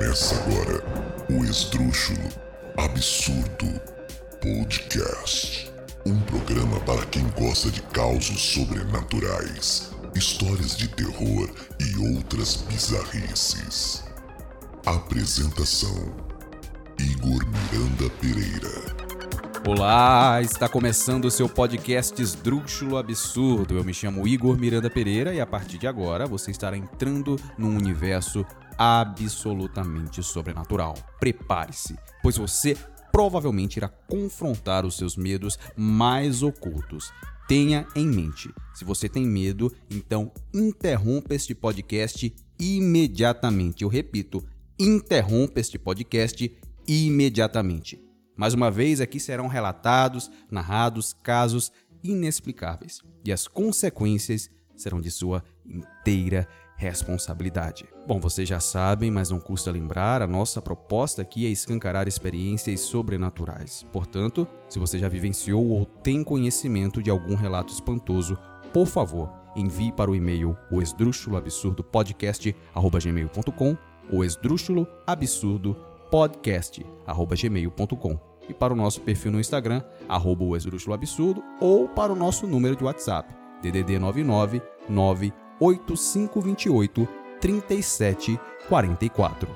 Começa agora o Esdrúxulo Absurdo Podcast. Um programa para quem gosta de causos sobrenaturais, histórias de terror e outras bizarrices. Apresentação: Igor Miranda Pereira. Olá, está começando o seu podcast Esdrúxulo Absurdo. Eu me chamo Igor Miranda Pereira e a partir de agora você estará entrando num universo absolutamente sobrenatural. Prepare-se, pois você provavelmente irá confrontar os seus medos mais ocultos. Tenha em mente, se você tem medo, então interrompa este podcast imediatamente. Eu repito, interrompa este podcast imediatamente. Mais uma vez, aqui serão relatados, narrados casos inexplicáveis e as consequências serão de sua inteira responsabilidade. Bom, vocês já sabem, mas não custa lembrar, a nossa proposta aqui é escancarar experiências sobrenaturais. Portanto, se você já vivenciou ou tem conhecimento de algum relato espantoso, por favor, envie para o e-mail o esdrúxuloabsurdo.podcast@gmail.com ou esdrúxuloabsurdo.podcast@gmail.com e para o nosso perfil no Instagram, arroba o ou para o nosso número de WhatsApp, DDD 99 98528 3744.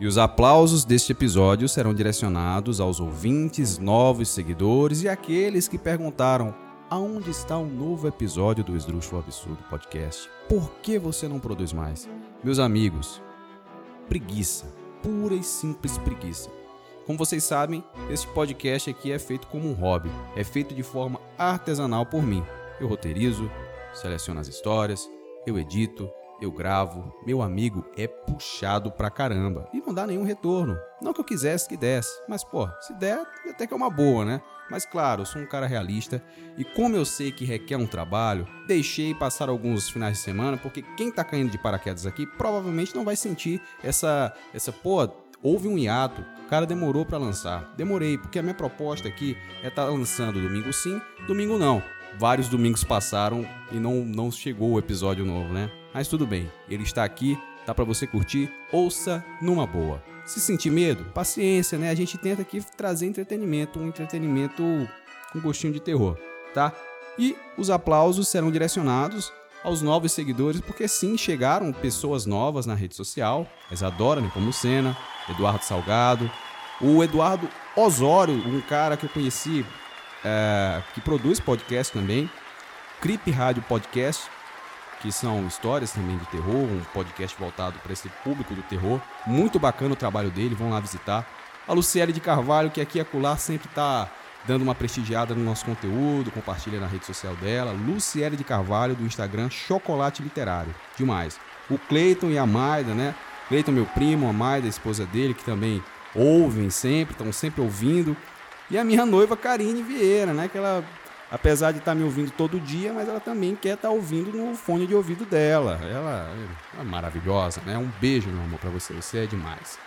E os aplausos deste episódio serão direcionados aos ouvintes, novos seguidores e aqueles que perguntaram aonde está um novo episódio do Esdrúxulo Absurdo Podcast? Por que você não produz mais? Meus amigos, preguiça, pura e simples preguiça. Como vocês sabem, este podcast aqui é feito como um hobby, é feito de forma artesanal por mim. Eu roteirizo, seleciono as histórias, eu edito, eu gravo, meu amigo é puxado pra caramba e não dá nenhum retorno. Não que eu quisesse que desse, mas pô, se der, até que é uma boa, né? Mas claro, eu sou um cara realista e como eu sei que requer um trabalho, deixei passar alguns finais de semana porque quem tá caindo de paraquedas aqui provavelmente não vai sentir essa essa pô, houve um hiato, o cara demorou para lançar. Demorei, porque a minha proposta aqui é estar tá lançando domingo sim, domingo não. Vários domingos passaram e não, não chegou o episódio novo, né? Mas tudo bem, ele está aqui, tá para você curtir, ouça numa boa. Se sentir medo, paciência, né? A gente tenta aqui trazer entretenimento, um entretenimento com gostinho de terror, tá? E os aplausos serão direcionados aos novos seguidores, porque sim, chegaram pessoas novas na rede social, Isadora Nepomucena, Eduardo Salgado, o Eduardo Osório, um cara que eu conheci, é, que produz podcast também, Crip Rádio Podcast, que são histórias também de terror, um podcast voltado para esse público do terror. Muito bacana o trabalho dele, vão lá visitar. A Luciele de Carvalho, que aqui e acolá sempre está dando uma prestigiada no nosso conteúdo, compartilha na rede social dela. Luciele de Carvalho, do Instagram Chocolate Literário. Demais. O Cleiton e a Maida, né? Cleiton, meu primo, a Maida, a esposa dele, que também ouvem sempre, estão sempre ouvindo. E a minha noiva, Karine Vieira, né? Que ela, apesar de estar tá me ouvindo todo dia, mas ela também quer estar tá ouvindo no fone de ouvido dela. Ela é maravilhosa, né? Um beijo, meu amor, para você. Você é demais.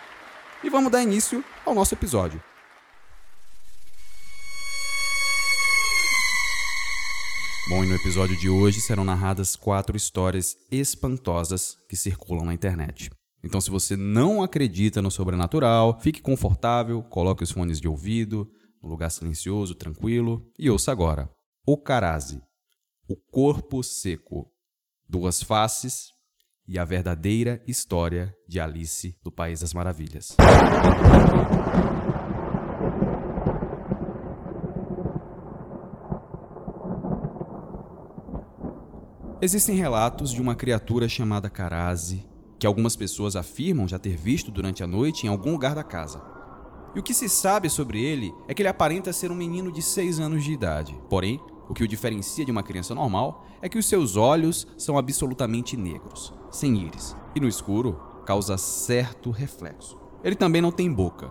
E vamos dar início ao nosso episódio. Bom, e no episódio de hoje serão narradas quatro histórias espantosas que circulam na internet. Então, se você não acredita no sobrenatural, fique confortável, coloque os fones de ouvido, num lugar silencioso, tranquilo, e ouça agora. O Caraze, o corpo seco, duas faces e a verdadeira história de Alice do País das Maravilhas. Existem relatos de uma criatura chamada Caraze, que algumas pessoas afirmam já ter visto durante a noite em algum lugar da casa. E o que se sabe sobre ele é que ele aparenta ser um menino de 6 anos de idade. Porém, o que o diferencia de uma criança normal é que os seus olhos são absolutamente negros, sem íris, e no escuro causa certo reflexo. Ele também não tem boca.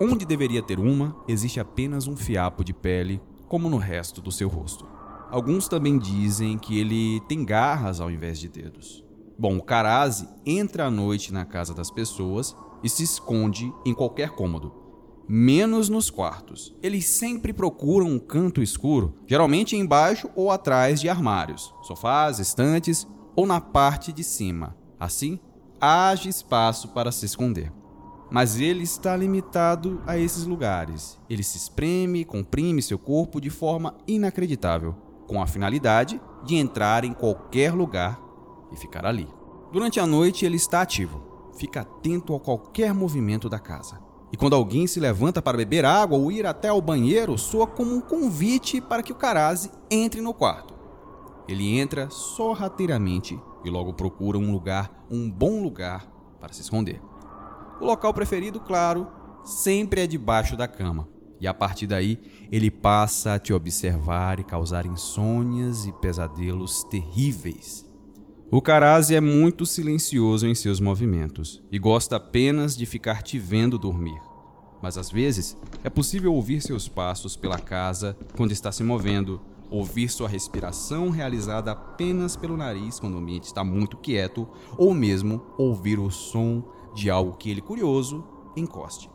Onde deveria ter uma, existe apenas um fiapo de pele, como no resto do seu rosto. Alguns também dizem que ele tem garras ao invés de dedos. Bom, o Karazi entra à noite na casa das pessoas e se esconde em qualquer cômodo, menos nos quartos. Eles sempre procuram um canto escuro, geralmente embaixo ou atrás de armários, sofás, estantes ou na parte de cima. Assim, haja espaço para se esconder. Mas ele está limitado a esses lugares. Ele se espreme, comprime seu corpo de forma inacreditável, com a finalidade de entrar em qualquer lugar e ficar ali. Durante a noite ele está ativo, fica atento a qualquer movimento da casa. E quando alguém se levanta para beber água ou ir até ao banheiro, soa como um convite para que o Karazi entre no quarto. Ele entra sorrateiramente e logo procura um lugar, um bom lugar, para se esconder. O local preferido, claro, sempre é debaixo da cama. E a partir daí, ele passa a te observar e causar insônias e pesadelos terríveis. O Karazi é muito silencioso em seus movimentos e gosta apenas de ficar te vendo dormir. Mas às vezes é possível ouvir seus passos pela casa quando está se movendo, ouvir sua respiração realizada apenas pelo nariz quando o ambiente está muito quieto, ou mesmo ouvir o som de algo que ele, curioso, encoste.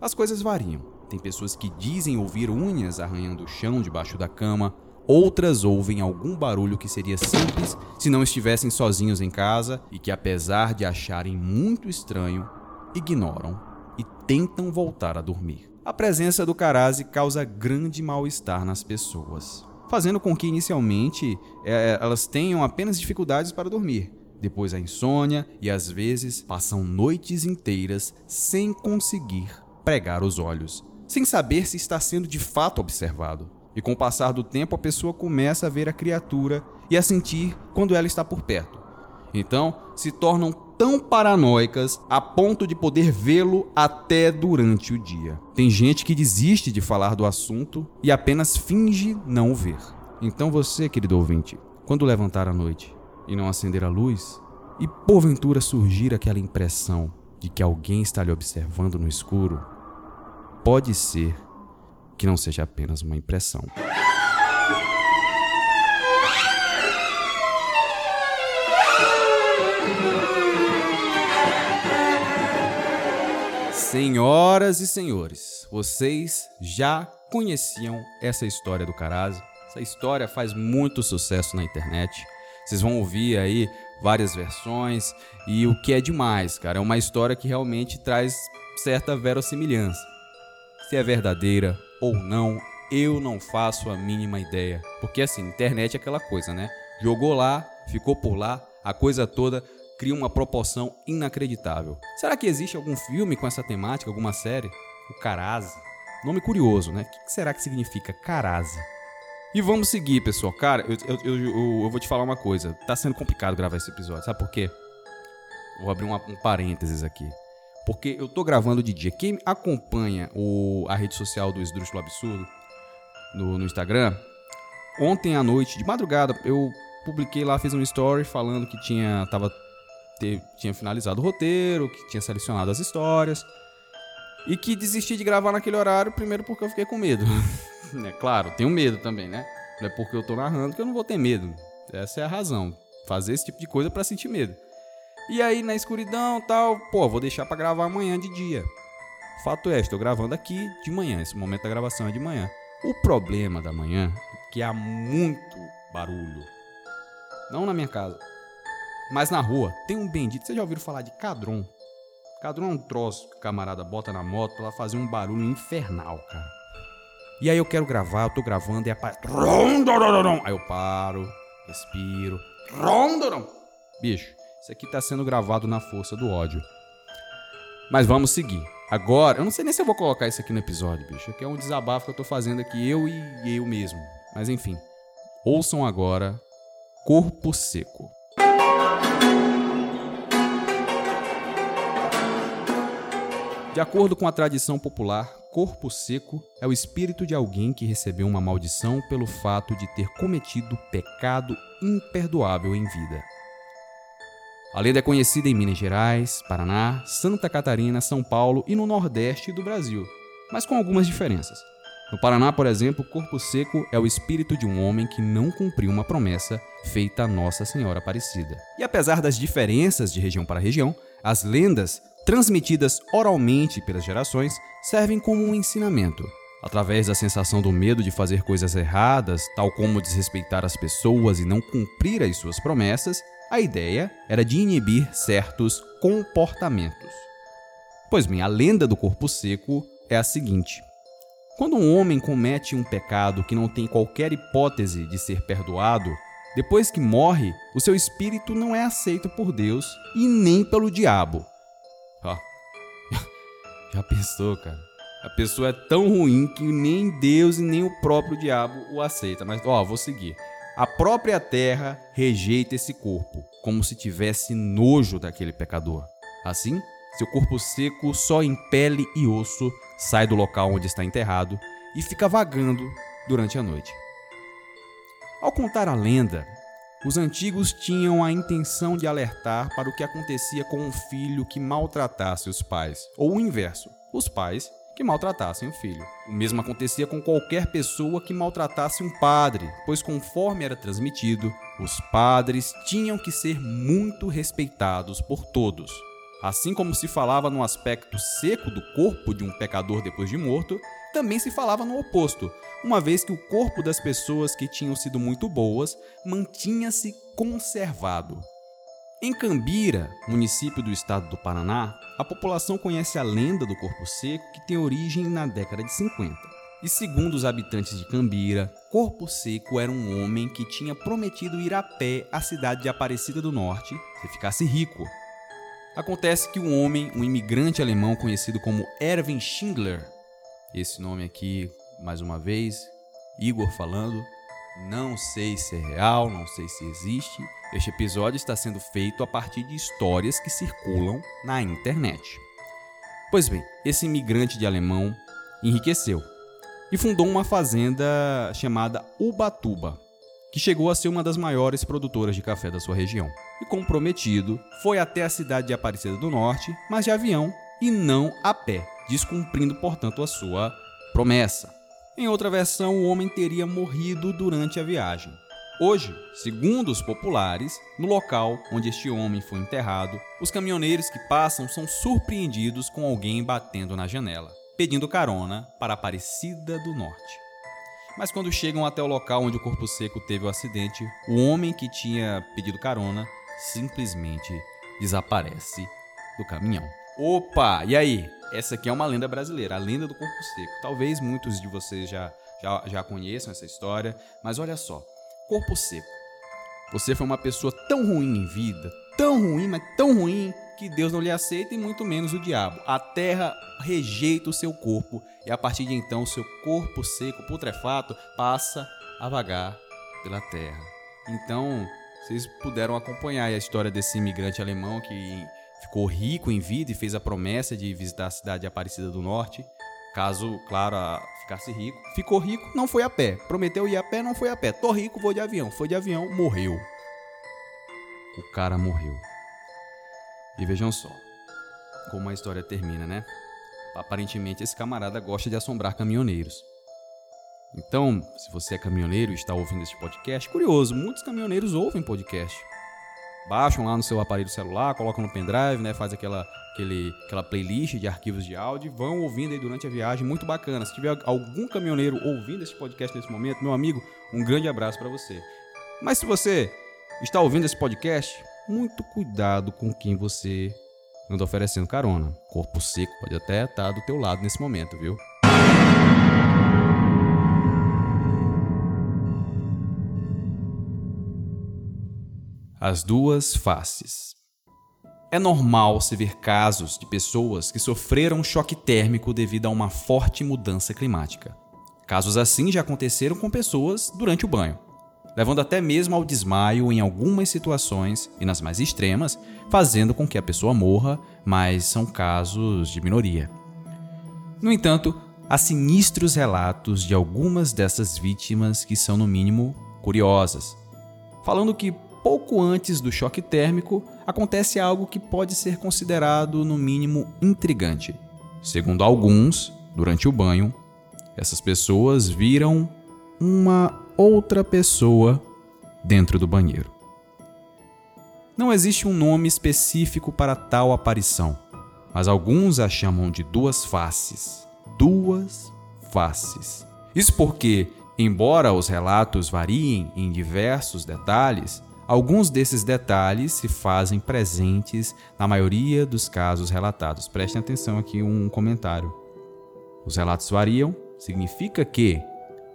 As coisas variam. Tem pessoas que dizem ouvir unhas arranhando o chão debaixo da cama, Outras ouvem algum barulho que seria simples se não estivessem sozinhos em casa e que, apesar de acharem muito estranho, ignoram e tentam voltar a dormir. A presença do Karazi causa grande mal-estar nas pessoas, fazendo com que inicialmente é, elas tenham apenas dificuldades para dormir, depois a insônia e às vezes passam noites inteiras sem conseguir pregar os olhos, sem saber se está sendo de fato observado. E com o passar do tempo, a pessoa começa a ver a criatura e a sentir quando ela está por perto. Então, se tornam tão paranoicas a ponto de poder vê-lo até durante o dia. Tem gente que desiste de falar do assunto e apenas finge não o ver. Então, você, querido ouvinte, quando levantar à noite e não acender a luz, e porventura surgir aquela impressão de que alguém está lhe observando no escuro, pode ser que não seja apenas uma impressão. Senhoras e senhores, vocês já conheciam essa história do Carazo? Essa história faz muito sucesso na internet. Vocês vão ouvir aí várias versões e o que é demais, cara, é uma história que realmente traz certa verossimilhança. Se é verdadeira ou não, eu não faço a mínima ideia. Porque assim, internet é aquela coisa, né? Jogou lá, ficou por lá, a coisa toda cria uma proporção inacreditável. Será que existe algum filme com essa temática, alguma série? O Caraze. Nome curioso, né? O que será que significa Caraze? E vamos seguir, pessoal. Cara, eu, eu, eu, eu, vou te falar uma coisa. Tá sendo complicado gravar esse episódio. Sabe por quê? Vou abrir uma, um parênteses aqui. Porque eu tô gravando de dia. Quem acompanha o, a rede social do Esdrúxulo Absurdo no, no Instagram, ontem à noite, de madrugada, eu publiquei lá, fiz um story falando que tinha, tava, te, tinha finalizado o roteiro, que tinha selecionado as histórias. E que desisti de gravar naquele horário, primeiro porque eu fiquei com medo. é claro, tenho medo também, né? Não é porque eu tô narrando que eu não vou ter medo. Essa é a razão. Fazer esse tipo de coisa para sentir medo. E aí na escuridão tal, pô, vou deixar para gravar amanhã de dia. Fato é, estou gravando aqui de manhã, esse momento da gravação é de manhã. O problema da manhã é que há muito barulho. Não na minha casa, mas na rua. Tem um bendito, vocês já ouviram falar de cadron? Cadron é um troço que o camarada bota na moto pra ela fazer um barulho infernal, cara. E aí eu quero gravar, eu tô gravando e aparece. Aí eu paro, respiro. Bicho, isso aqui está sendo gravado na força do ódio. Mas vamos seguir. Agora, eu não sei nem se eu vou colocar isso aqui no episódio, bicho. Aqui é um desabafo que eu tô fazendo aqui, eu e eu mesmo. Mas enfim. Ouçam agora Corpo Seco. De acordo com a tradição popular, corpo seco é o espírito de alguém que recebeu uma maldição pelo fato de ter cometido pecado imperdoável em vida. A lenda é conhecida em Minas Gerais, Paraná, Santa Catarina, São Paulo e no Nordeste do Brasil, mas com algumas diferenças. No Paraná, por exemplo, corpo seco é o espírito de um homem que não cumpriu uma promessa feita a Nossa Senhora Aparecida. E apesar das diferenças de região para região, as lendas, transmitidas oralmente pelas gerações, servem como um ensinamento. Através da sensação do medo de fazer coisas erradas, tal como desrespeitar as pessoas e não cumprir as suas promessas, a ideia era de inibir certos comportamentos. Pois bem, a lenda do corpo seco é a seguinte: quando um homem comete um pecado que não tem qualquer hipótese de ser perdoado, depois que morre, o seu espírito não é aceito por Deus e nem pelo diabo. Ó, já pensou, cara? A pessoa é tão ruim que nem Deus e nem o próprio diabo o aceita. Mas, ó, vou seguir. A própria terra rejeita esse corpo, como se tivesse nojo daquele pecador. Assim, seu corpo seco, só em pele e osso, sai do local onde está enterrado e fica vagando durante a noite. Ao contar a lenda, os antigos tinham a intenção de alertar para o que acontecia com um filho que maltratasse os pais, ou o inverso, os pais que maltratassem o filho. O mesmo acontecia com qualquer pessoa que maltratasse um padre, pois, conforme era transmitido, os padres tinham que ser muito respeitados por todos. Assim como se falava no aspecto seco do corpo de um pecador depois de morto, também se falava no oposto, uma vez que o corpo das pessoas que tinham sido muito boas mantinha-se conservado. Em Cambira, município do estado do Paraná, a população conhece a lenda do corpo seco que tem origem na década de 50. E segundo os habitantes de Cambira, Corpo Seco era um homem que tinha prometido ir a pé à cidade de Aparecida do Norte se ficasse rico. Acontece que um homem, um imigrante alemão conhecido como Erwin Schindler, esse nome aqui, mais uma vez, Igor falando, não sei se é real, não sei se existe. Este episódio está sendo feito a partir de histórias que circulam na internet. Pois bem, esse imigrante de alemão enriqueceu e fundou uma fazenda chamada Ubatuba, que chegou a ser uma das maiores produtoras de café da sua região. E comprometido, foi até a cidade de Aparecida do Norte, mas de avião e não a pé, descumprindo, portanto, a sua promessa. Em outra versão, o homem teria morrido durante a viagem. Hoje, segundo os populares, no local onde este homem foi enterrado, os caminhoneiros que passam são surpreendidos com alguém batendo na janela, pedindo carona para Aparecida do Norte. Mas quando chegam até o local onde o corpo seco teve o acidente, o homem que tinha pedido carona simplesmente desaparece do caminhão. Opa, e aí? Essa aqui é uma lenda brasileira, a lenda do corpo seco. Talvez muitos de vocês já, já, já conheçam essa história, mas olha só: corpo seco. Você foi uma pessoa tão ruim em vida, tão ruim, mas tão ruim, que Deus não lhe aceita e muito menos o diabo. A terra rejeita o seu corpo e a partir de então, o seu corpo seco, putrefato, passa a vagar pela terra. Então, vocês puderam acompanhar a história desse imigrante alemão que ficou rico em vida e fez a promessa de visitar a cidade de Aparecida do Norte, caso, claro, ficasse rico. Ficou rico, não foi a pé. Prometeu ir a pé, não foi a pé. Tô rico, vou de avião. Foi de avião, morreu. O cara morreu. E vejam só como a história termina, né? Aparentemente esse camarada gosta de assombrar caminhoneiros. Então, se você é caminhoneiro e está ouvindo este podcast, curioso, muitos caminhoneiros ouvem podcast baixam lá no seu aparelho celular, colocam no pendrive, né, faz aquela, aquele, aquela playlist de arquivos de áudio, vão ouvindo aí durante a viagem, muito bacana. Se tiver algum caminhoneiro ouvindo esse podcast nesse momento, meu amigo, um grande abraço para você. Mas se você está ouvindo esse podcast, muito cuidado com quem você anda oferecendo carona. Corpo seco pode até estar do teu lado nesse momento, viu? As duas faces. É normal se ver casos de pessoas que sofreram choque térmico devido a uma forte mudança climática. Casos assim já aconteceram com pessoas durante o banho, levando até mesmo ao desmaio em algumas situações e nas mais extremas, fazendo com que a pessoa morra, mas são casos de minoria. No entanto, há sinistros relatos de algumas dessas vítimas que são, no mínimo, curiosas, falando que pouco antes do choque térmico, acontece algo que pode ser considerado, no mínimo, intrigante. Segundo alguns, durante o banho, essas pessoas viram uma outra pessoa dentro do banheiro. Não existe um nome específico para tal aparição, mas alguns a chamam de duas faces. Duas faces. Isso porque, embora os relatos variem em diversos detalhes, Alguns desses detalhes se fazem presentes na maioria dos casos relatados. Prestem atenção aqui um comentário. Os relatos variam, significa que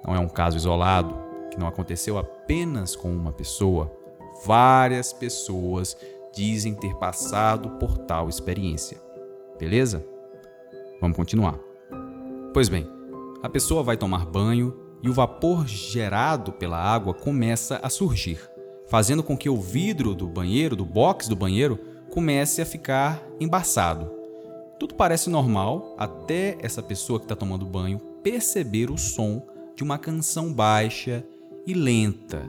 não é um caso isolado, que não aconteceu apenas com uma pessoa. Várias pessoas dizem ter passado por tal experiência. Beleza? Vamos continuar. Pois bem, a pessoa vai tomar banho e o vapor gerado pela água começa a surgir, fazendo com que o vidro do banheiro, do box do banheiro, comece a ficar embaçado. Tudo parece normal até essa pessoa que está tomando banho perceber o som de uma canção baixa e lenta.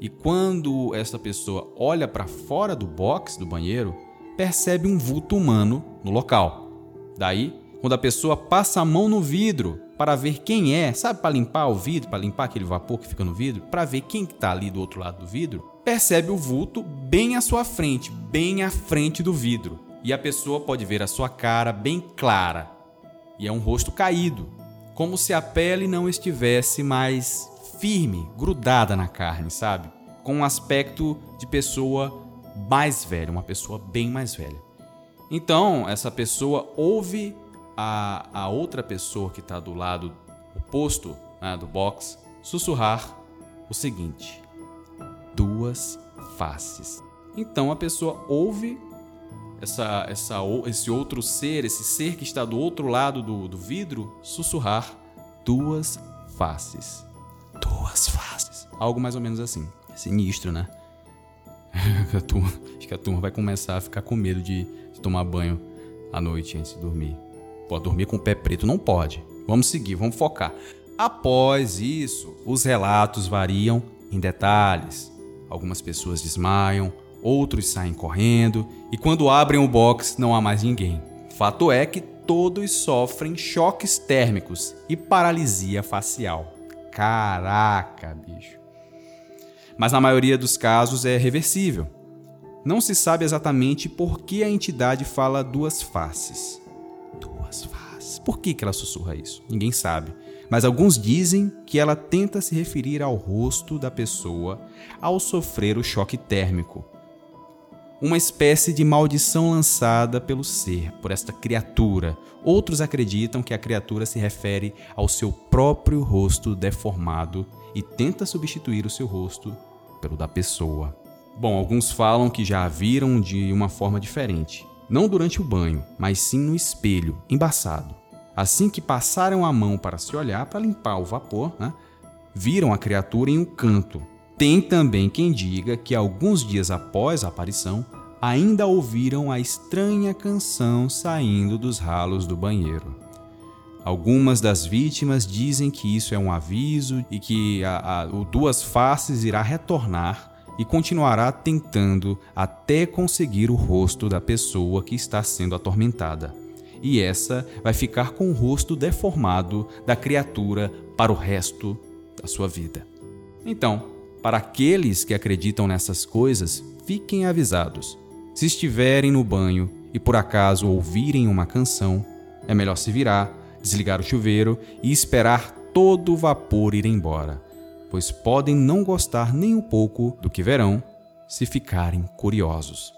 E quando essa pessoa olha para fora do box do banheiro, percebe um vulto humano no local. Daí, quando a pessoa passa a mão no vidro para ver quem é, sabe, para limpar o vidro, para limpar aquele vapor que fica no vidro, para ver quem está ali do outro lado do vidro, percebe o vulto bem à sua frente, bem à frente do vidro. E a pessoa pode ver a sua cara bem clara. E é um rosto caído, como se a pele não estivesse mais firme, grudada na carne, sabe? Com um aspecto de pessoa mais velha, uma pessoa bem mais velha. Então, essa pessoa ouve a, a outra pessoa que está do lado oposto né, do box sussurrar o seguinte: duas faces. Então a pessoa ouve essa, essa, esse outro ser, esse ser que está do outro lado do, do vidro, sussurrar duas faces. Duas faces. Algo mais ou menos assim. Sinistro, né? turma, acho que a turma vai começar a ficar com medo de, de tomar banho à noite antes de dormir. Pode dormir com o pé preto? Não pode. Vamos seguir, vamos focar. Após isso, os relatos variam em detalhes. Algumas pessoas desmaiam, outros saem correndo e quando abrem o box não há mais ninguém. Fato é que todos sofrem choques térmicos e paralisia facial. Caraca, bicho. Mas na maioria dos casos é reversível. Não se sabe exatamente por que a entidade fala duas faces. Faces. Por que, que ela sussurra isso? Ninguém sabe. Mas alguns dizem que ela tenta se referir ao rosto da pessoa ao sofrer o choque térmico. Uma espécie de maldição lançada pelo ser, por esta criatura. Outros acreditam que a criatura se refere ao seu próprio rosto deformado e tenta substituir o seu rosto pelo da pessoa. Bom, alguns falam que já a viram de uma forma diferente, não durante o banho, mas sim no espelho, embaçado. Assim que passaram a mão para se olhar para limpar o vapor, né, viram a criatura em um canto. Tem também quem diga que alguns dias após a aparição, ainda ouviram a estranha canção saindo dos ralos do banheiro. Algumas das vítimas dizem que isso é um aviso e que a, a, o Duas Faces irá retornar e continuará tentando até conseguir o rosto da pessoa que está sendo atormentada. E essa vai ficar com o rosto deformado da criatura para o resto da sua vida. Então, para aqueles que acreditam nessas coisas, fiquem avisados. Se estiverem no banho e por acaso ouvirem uma canção, é melhor se virar, desligar o chuveiro e esperar todo o vapor ir embora pois podem não gostar nem um pouco do que verão se ficarem curiosos.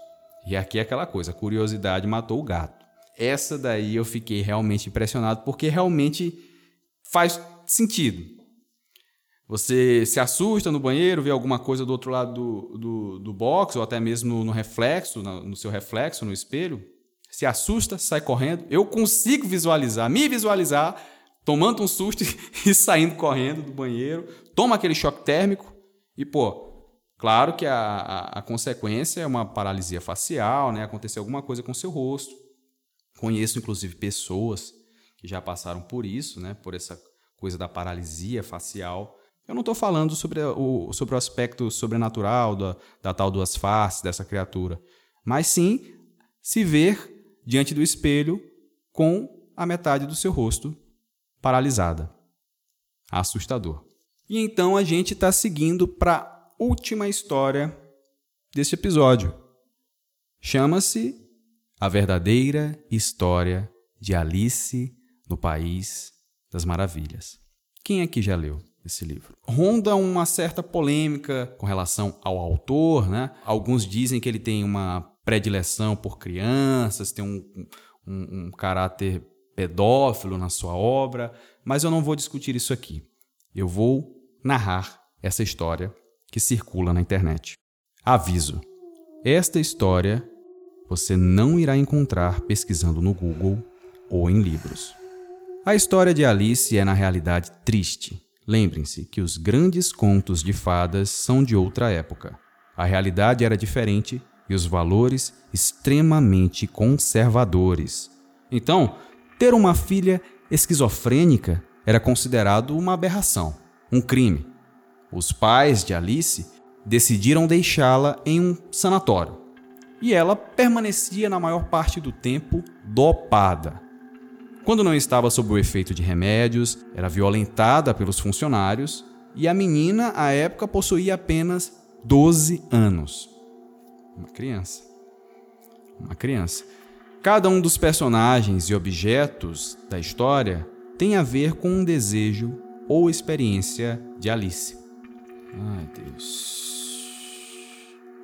E aqui é aquela coisa, curiosidade matou o gato. Essa daí eu fiquei realmente impressionado porque realmente faz sentido. Você se assusta no banheiro, vê alguma coisa do outro lado do, do, do box, ou até mesmo no, no reflexo, no, no seu reflexo, no espelho, se assusta, sai correndo. Eu consigo visualizar, me visualizar tomando um susto e saindo correndo do banheiro, toma aquele choque térmico e, pô, claro que a, a, a consequência é uma paralisia facial, né? Aconteceu alguma coisa com seu rosto. Conheço, inclusive, pessoas que já passaram por isso, né? Por essa coisa da paralisia facial. Eu não estou falando sobre o, sobre o aspecto sobrenatural da, da tal duas faces dessa criatura, mas sim se ver diante do espelho com a metade do seu rosto paralisada. Assustador. E então a gente está seguindo para a última história desse episódio. Chama-se A Verdadeira História de Alice no País das Maravilhas. Quem aqui já leu? esse livro. Ronda uma certa polêmica com relação ao autor, né? Alguns dizem que ele tem uma predileção por crianças, tem um, um, um caráter pedófilo na sua obra, mas eu não vou discutir isso aqui. Eu vou narrar essa história que circula na internet. Aviso: esta história você não irá encontrar pesquisando no Google ou em livros. A história de Alice é, na realidade, triste. Lembrem-se que os grandes contos de fadas são de outra época. A realidade era diferente e os valores extremamente conservadores. Então, ter uma filha esquizofrênica era considerado uma aberração, um crime. Os pais de Alice decidiram deixá-la em um sanatório e ela permanecia na maior parte do tempo dopada. Quando não estava sob o efeito de remédios, era violentada pelos funcionários e a menina, à época, possuía apenas 12 anos. Uma criança. Uma criança. Cada um dos personagens e objetos da história tem a ver com um desejo ou experiência de Alice. Ai, Deus.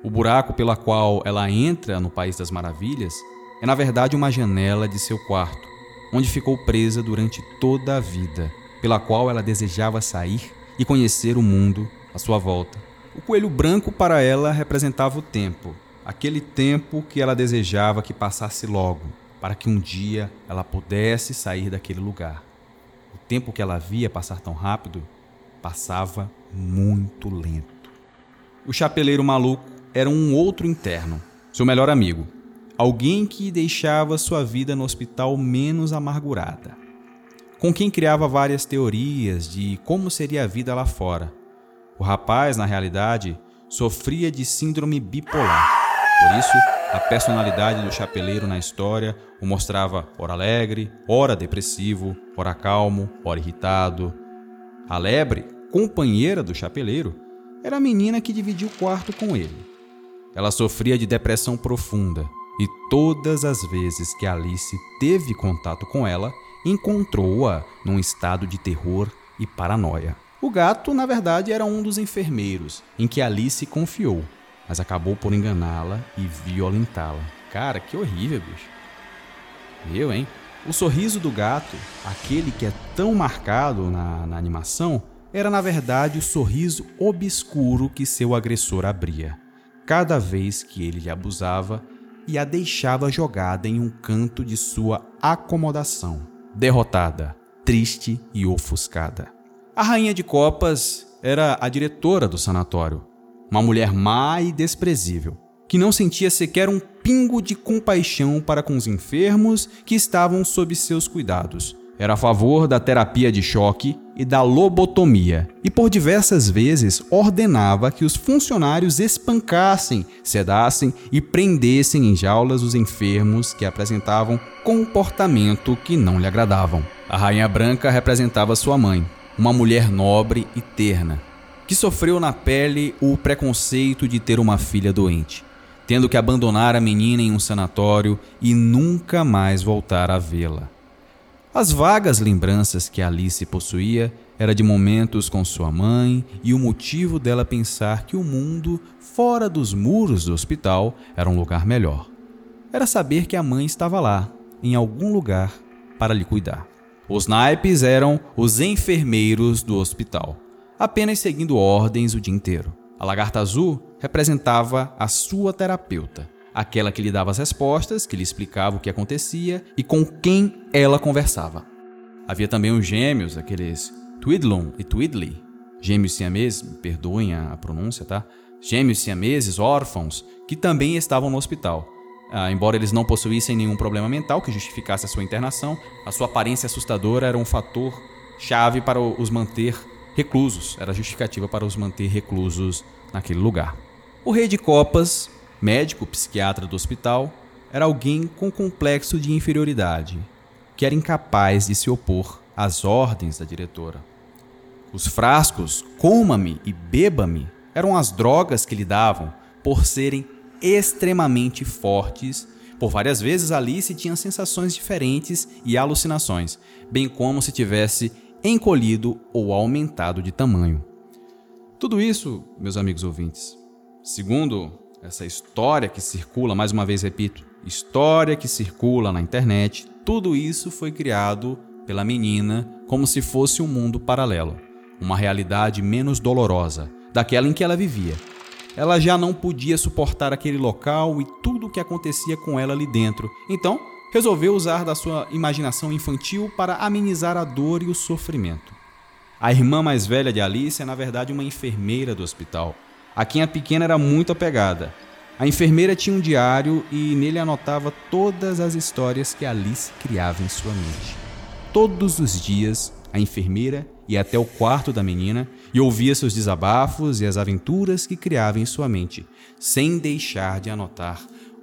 O buraco pela qual ela entra no País das Maravilhas é, na verdade, uma janela de seu quarto onde ficou presa durante toda a vida, pela qual ela desejava sair e conhecer o mundo à sua volta. O coelho branco para ela representava o tempo, aquele tempo que ela desejava que passasse logo, para que um dia ela pudesse sair daquele lugar. O tempo que ela via passar tão rápido passava muito lento. O chapeleiro maluco era um outro interno, seu melhor amigo, alguém que deixava sua vida no hospital menos amargurada, com quem criava várias teorias de como seria a vida lá fora. O rapaz, na realidade, sofria de síndrome bipolar. Por isso, a personalidade do chapeleiro na história o mostrava ora alegre, ora depressivo, ora calmo, ora irritado. A lebre, companheira do chapeleiro, era a menina que dividia o quarto com ele. Ela sofria de depressão profunda e todas as vezes que Alice teve contato com ela, encontrou-a num estado de terror e paranoia. O gato, na verdade, era um dos enfermeiros em que Alice confiou, mas acabou por enganá-la e violentá-la. Cara, que horrível, bicho. Eu, hein? O sorriso do gato, aquele que é tão marcado na, na animação, era na verdade o sorriso obscuro que seu agressor abria. Cada vez que ele lhe abusava, e a deixava jogada em um canto de sua acomodação, derrotada, triste e ofuscada. A rainha de copas era a diretora do sanatório, uma mulher má e desprezível, que não sentia sequer um pingo de compaixão para com os enfermos que estavam sob seus cuidados era a favor da terapia de choque e da lobotomia, e por diversas vezes ordenava que os funcionários espancassem, sedassem e prendessem em jaulas os enfermos que apresentavam comportamento que não lhe agradavam. A Rainha Branca representava sua mãe, uma mulher nobre e terna, que sofreu na pele o preconceito de ter uma filha doente, tendo que abandonar a menina em um sanatório e nunca mais voltar a vê-la. As vagas lembranças que Alice possuía era de momentos com sua mãe e o motivo dela pensar que o mundo fora dos muros do hospital era um lugar melhor. Era saber que a mãe estava lá, em algum lugar, para lhe cuidar. Os naipes eram os enfermeiros do hospital, apenas seguindo ordens o dia inteiro. A lagarta azul representava a sua terapeuta, aquela que lhe dava as respostas, que lhe explicava o que acontecia e com quem ela conversava. Havia também os gêmeos, aqueles Twidlon e Twidley, gêmeos siameses, perdoem a pronúncia, tá? Gêmeos siameses, órfãos, que também estavam no hospital. Ah, embora eles não possuíssem nenhum problema mental que justificasse a sua internação, a sua aparência assustadora era um fator chave para os manter reclusos, era justificativa para os manter reclusos naquele lugar. O rei de copas médico psiquiatra do hospital, era alguém com complexo de inferioridade, que era incapaz de se opor às ordens da diretora. Os frascos coma-me e beba-me eram as drogas que lhe davam por serem extremamente fortes. Por várias vezes Alice tinha sensações diferentes e alucinações, bem como se tivesse encolhido ou aumentado de tamanho. Tudo isso, meus amigos ouvintes, segundo essa história que circula, mais uma vez repito, história que circula na internet, tudo isso foi criado pela menina como se fosse um mundo paralelo, uma realidade menos dolorosa daquela em que ela vivia. Ela já não podia suportar aquele local e tudo o que acontecia com ela ali dentro. Então, resolveu usar da sua imaginação infantil para amenizar a dor e o sofrimento. A irmã mais velha de Alice é, na verdade, uma enfermeira do hospital, a quem a pequena era muito apegada. A enfermeira tinha um diário e nele anotava todas as histórias que Alice criava em sua mente. Todos os dias, a enfermeira ia até o quarto da menina e ouvia seus desabafos e as aventuras que criava em sua mente, sem deixar de anotar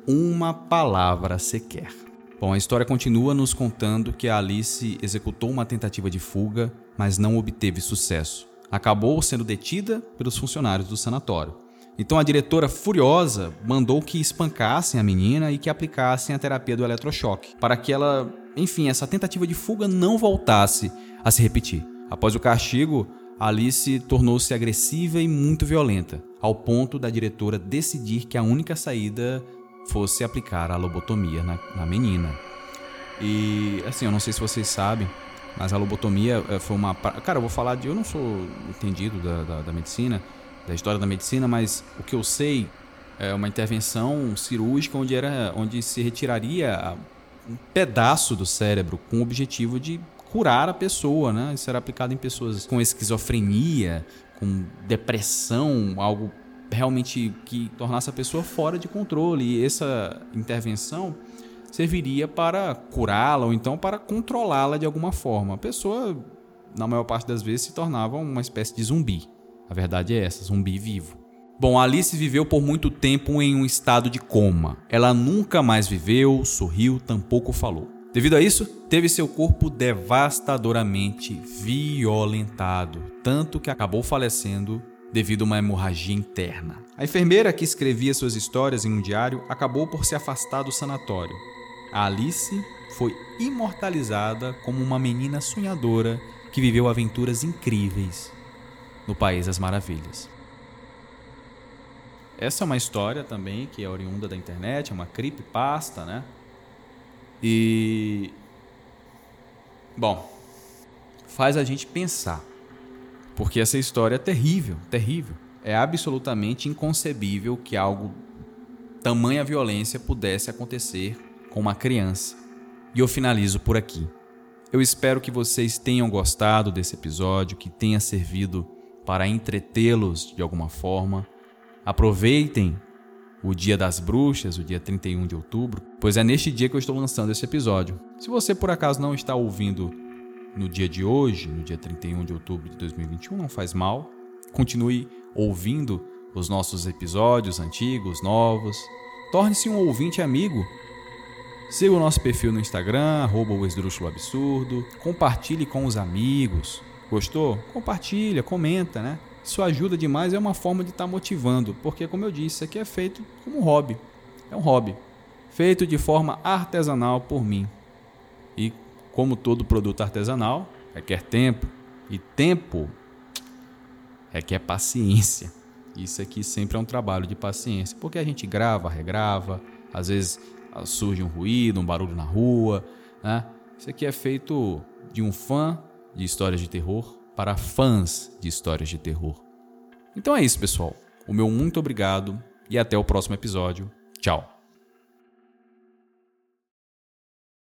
uma palavra sequer. Bom, a história continua nos contando que a Alice executou uma tentativa de fuga, mas não obteve sucesso. Acabou sendo detida pelos funcionários do sanatório. Então a diretora, furiosa, mandou que espancassem a menina e que aplicassem a terapia do eletrochoque, para que ela, enfim, essa tentativa de fuga não voltasse a se repetir. Após o castigo, Alice tornou-se agressiva e muito violenta, ao ponto da diretora decidir que a única saída fosse aplicar a lobotomia na, na menina. E assim, eu não sei se vocês sabem, mas a lobotomia eh, foi uma. Cara, eu vou falar de. Eu não sou entendido da, da, da, medicina, da história da medicina, mas o que eu sei é uma intervenção cirúrgica onde, era, onde se retiraria um pedaço do cérebro com o objetivo de curar a pessoa, né? Isso era aplicado em pessoas com esquizofrenia, com depressão, algo realmente que tornasse a pessoa fora de controle. E essa intervenção serviria para curá-la ou então para controlá-la de alguma forma. A pessoa, na maior parte das vezes, se tornava uma espécie de zumbi. A verdade é essa, zumbi vivo. Bom, Alice viveu por muito tempo em um estado de coma. Ela nunca mais viveu, sorriu, tampouco falou. Devido a isso, teve seu corpo devastadoramente violentado, tanto que acabou falecendo devido a uma hemorragia interna. A enfermeira que escrevia suas histórias em um diário acabou por se afastar do sanatório. A Alice foi imortalizada como uma menina sonhadora que viveu aventuras incríveis no País das Maravilhas. Essa é uma história também que é oriunda da internet, é uma creepypasta, né? E bom, faz a gente pensar porque essa história é terrível, terrível. É absolutamente inconcebível que algo tamanha violência pudesse acontecer com uma criança. E eu finalizo por aqui. Eu espero que vocês tenham gostado desse episódio, que tenha servido para entretê-los de alguma forma. Aproveitem o Dia das Bruxas, o dia 31 de outubro, pois é neste dia que eu estou lançando esse episódio. Se você por acaso não está ouvindo no dia de hoje, no dia 31 de outubro de 2021, não faz mal. Continue ouvindo os nossos episódios antigos, novos. Torne-se um ouvinte amigo. Siga o nosso perfil no Instagram, arroba o Esdrúxulo Absurdo. Compartilhe com os amigos. Gostou? Compartilha, comenta, né? Isso ajuda demais, é uma forma de estar tá motivando, porque como eu disse, isso aqui é feito como um hobby. É um hobby. Feito de forma artesanal por mim. Como todo produto artesanal, requer tempo. E tempo requer paciência. Isso aqui sempre é um trabalho de paciência, porque a gente grava, regrava, às vezes ah, surge um ruído, um barulho na rua. Né? Isso aqui é feito de um fã de histórias de terror para fãs de histórias de terror. Então é isso, pessoal. O meu muito obrigado e até o próximo episódio. Tchau.